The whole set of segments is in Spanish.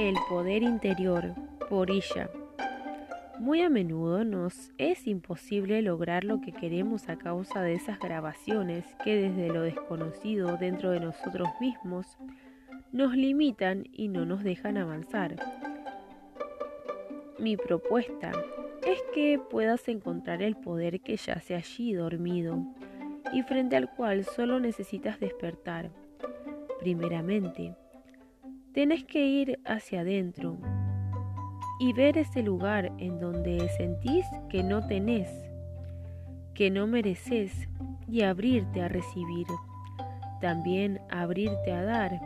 El poder interior, por ella. Muy a menudo nos es imposible lograr lo que queremos a causa de esas grabaciones que desde lo desconocido dentro de nosotros mismos nos limitan y no nos dejan avanzar. Mi propuesta es que puedas encontrar el poder que yace allí dormido y frente al cual solo necesitas despertar. Primeramente, Tienes que ir hacia adentro y ver ese lugar en donde sentís que no tenés, que no mereces y abrirte a recibir. También abrirte a dar.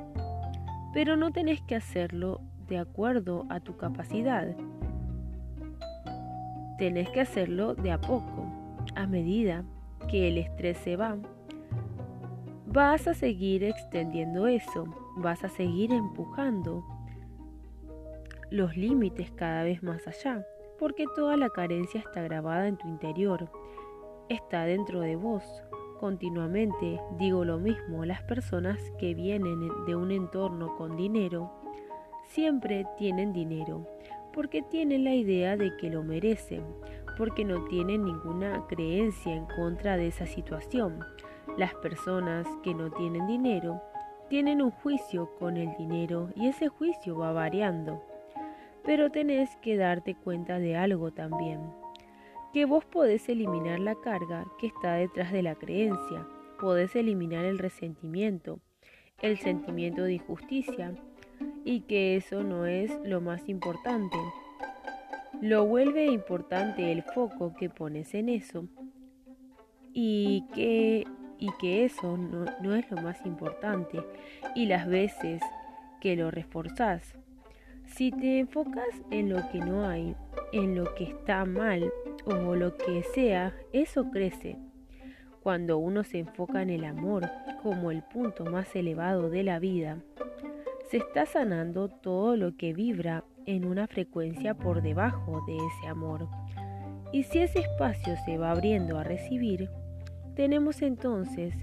Pero no tenés que hacerlo de acuerdo a tu capacidad. Tenés que hacerlo de a poco, a medida que el estrés se va. Vas a seguir extendiendo eso vas a seguir empujando los límites cada vez más allá, porque toda la carencia está grabada en tu interior, está dentro de vos. Continuamente digo lo mismo, las personas que vienen de un entorno con dinero siempre tienen dinero, porque tienen la idea de que lo merecen, porque no tienen ninguna creencia en contra de esa situación. Las personas que no tienen dinero tienen un juicio con el dinero y ese juicio va variando. Pero tenés que darte cuenta de algo también, que vos podés eliminar la carga que está detrás de la creencia, podés eliminar el resentimiento, el sentimiento de injusticia y que eso no es lo más importante. Lo vuelve importante el foco que pones en eso y que y que eso no, es lo más importante y las veces que lo reforzás. Si te enfocas en lo que no hay, en lo que está mal o lo que sea, eso crece. Cuando uno se enfoca en el amor como el punto más elevado de la vida, se está sanando todo lo que vibra en una frecuencia por debajo de ese amor. Y si ese espacio se va abriendo a recibir, tenemos entonces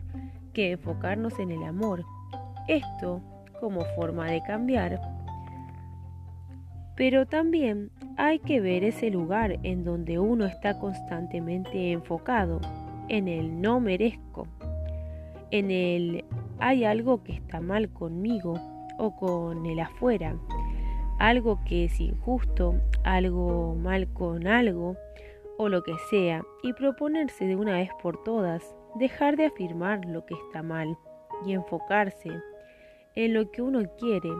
que enfocarnos en el amor, esto como forma de cambiar. Pero también hay que ver ese lugar en donde uno está constantemente enfocado, en el no merezco, en el hay algo que está mal conmigo o con el afuera, algo que es injusto, algo mal con algo, o lo que sea y proponerse de una vez por todas dejar de afirmar lo que está mal y enfocarse en lo que uno quiere,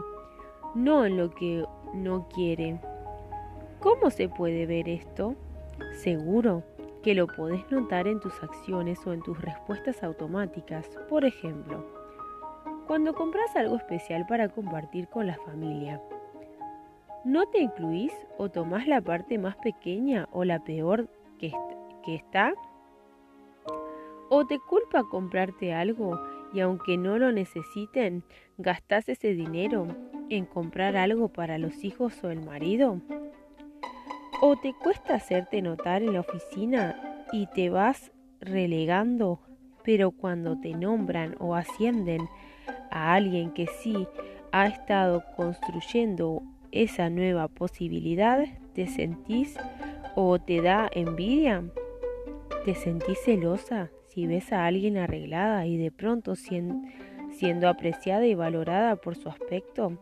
no en lo que no quiere. ¿Cómo se puede ver esto? Seguro que lo podés notar en tus acciones o en tus respuestas automáticas. Por ejemplo, cuando compras algo especial para compartir con la familia, ¿No te incluís o tomás la parte más pequeña o la peor que, que está? ¿O te culpa comprarte algo y aunque no lo necesiten, gastás ese dinero en comprar algo para los hijos o el marido? ¿O te cuesta hacerte notar en la oficina y te vas relegando, pero cuando te nombran o ascienden a alguien que sí ha estado construyendo esa nueva posibilidad, te sentís o te da envidia, te sentís celosa si ves a alguien arreglada y de pronto siendo, apreciada y valorada por su aspecto,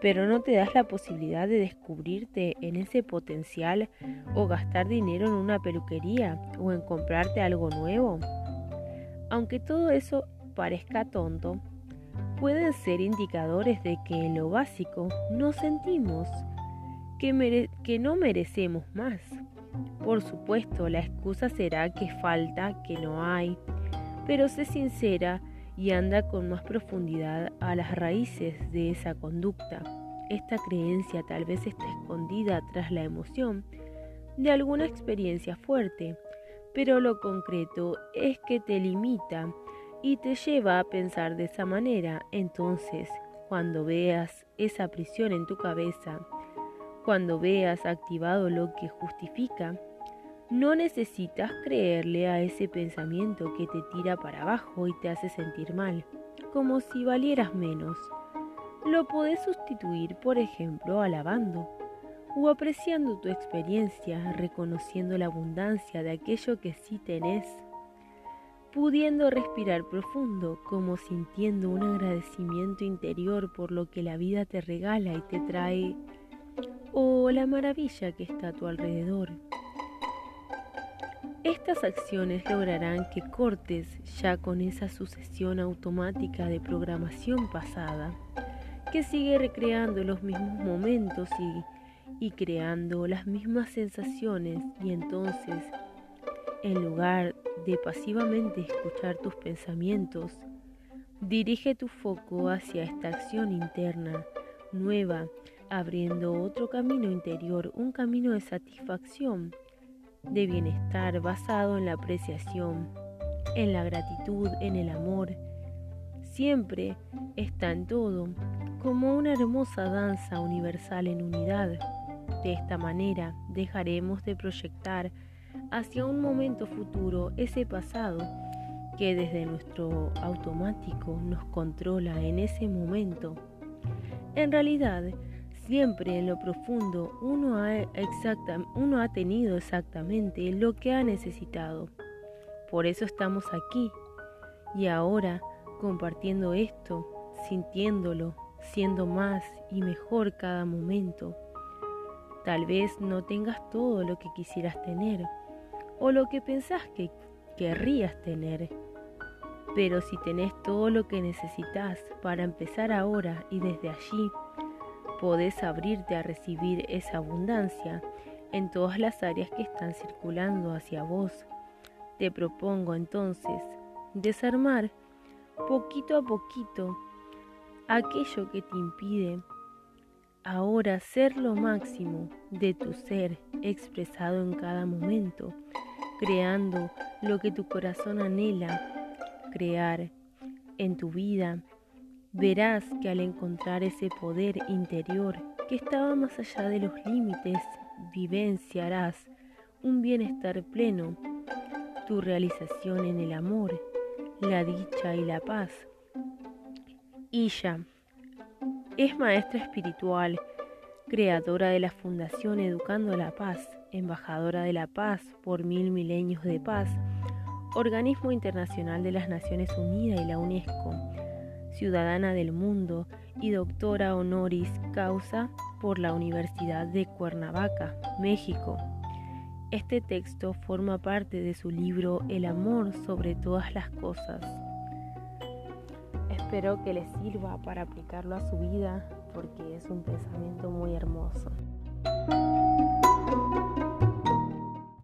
pero no te das la posibilidad de descubrirte en ese potencial o gastar dinero en una peluquería o en comprarte algo nuevo. Aunque todo eso parezca tonto, pueden ser indicadores de que en lo básico no sentimos, que, no merecemos más. Por supuesto, la excusa será que falta, que no hay, pero sé sincera y anda con más profundidad a las raíces de esa conducta. Esta creencia tal vez está escondida tras la emoción de alguna experiencia fuerte, pero lo concreto es que te limita y te lleva a pensar de esa manera. Entonces, cuando veas esa prisión en tu cabeza, cuando veas activado lo que justifica, no necesitas creerle a ese pensamiento que te tira para abajo y te hace sentir mal, como si valieras menos. lo podés sustituir, por ejemplo, alabando o apreciando tu experiencia, reconociendo la abundancia de aquello que sí tenés, pudiendo respirar profundo, como sintiendo un agradecimiento interior por lo que la vida te regala y te trae, o la maravilla que está a tu alrededor. Estas acciones lograrán que cortes ya con esa sucesión automática de programación pasada, que sigue recreando los mismos momentos y y creando las mismas sensaciones y entonces, en lugar de pasivamente escuchar tus pensamientos, dirige tu foco hacia esta acción interna nueva, abriendo otro camino interior, un camino de satisfacción, de bienestar basado en la apreciación, en la gratitud, en el amor. Siempre está en todo, como una hermosa danza universal en unidad. De esta manera dejaremos de proyectar hacia un momento futuro ese pasado que desde nuestro automático nos controla en ese momento. En realidad, siempre en lo profundo uno ha, tenido exactamente lo que ha necesitado. Por eso estamos aquí y ahora compartiendo esto, sintiéndolo, siendo más y mejor cada momento. Tal vez no tengas todo lo que quisieras tener o lo que pensás que querrías tener. Pero si tenés todo lo que necesitas para empezar ahora y desde allí, podés abrirte a recibir esa abundancia en todas las áreas que están circulando hacia vos. Te propongo entonces desarmar poquito a poquito aquello que te impide ahora ser lo máximo de tu ser expresado en cada momento, creando lo que tu corazón anhela crear en tu vida. Verás que al encontrar ese poder interior que estaba más allá de los límites, vivenciarás un bienestar pleno, tu realización en el amor, la dicha y la paz. Y ya es maestra espiritual, creadora de la Fundación Educando la Paz, embajadora de la paz por mil milenios de paz, organismo internacional de las Naciones Unidas y la UNESCO, ciudadana del mundo y doctora honoris causa por la Universidad de Cuernavaca, México. Este texto forma parte de su libro El amor sobre todas las cosas. Espero que les sirva para aplicarlo a su vida porque es un pensamiento muy hermoso.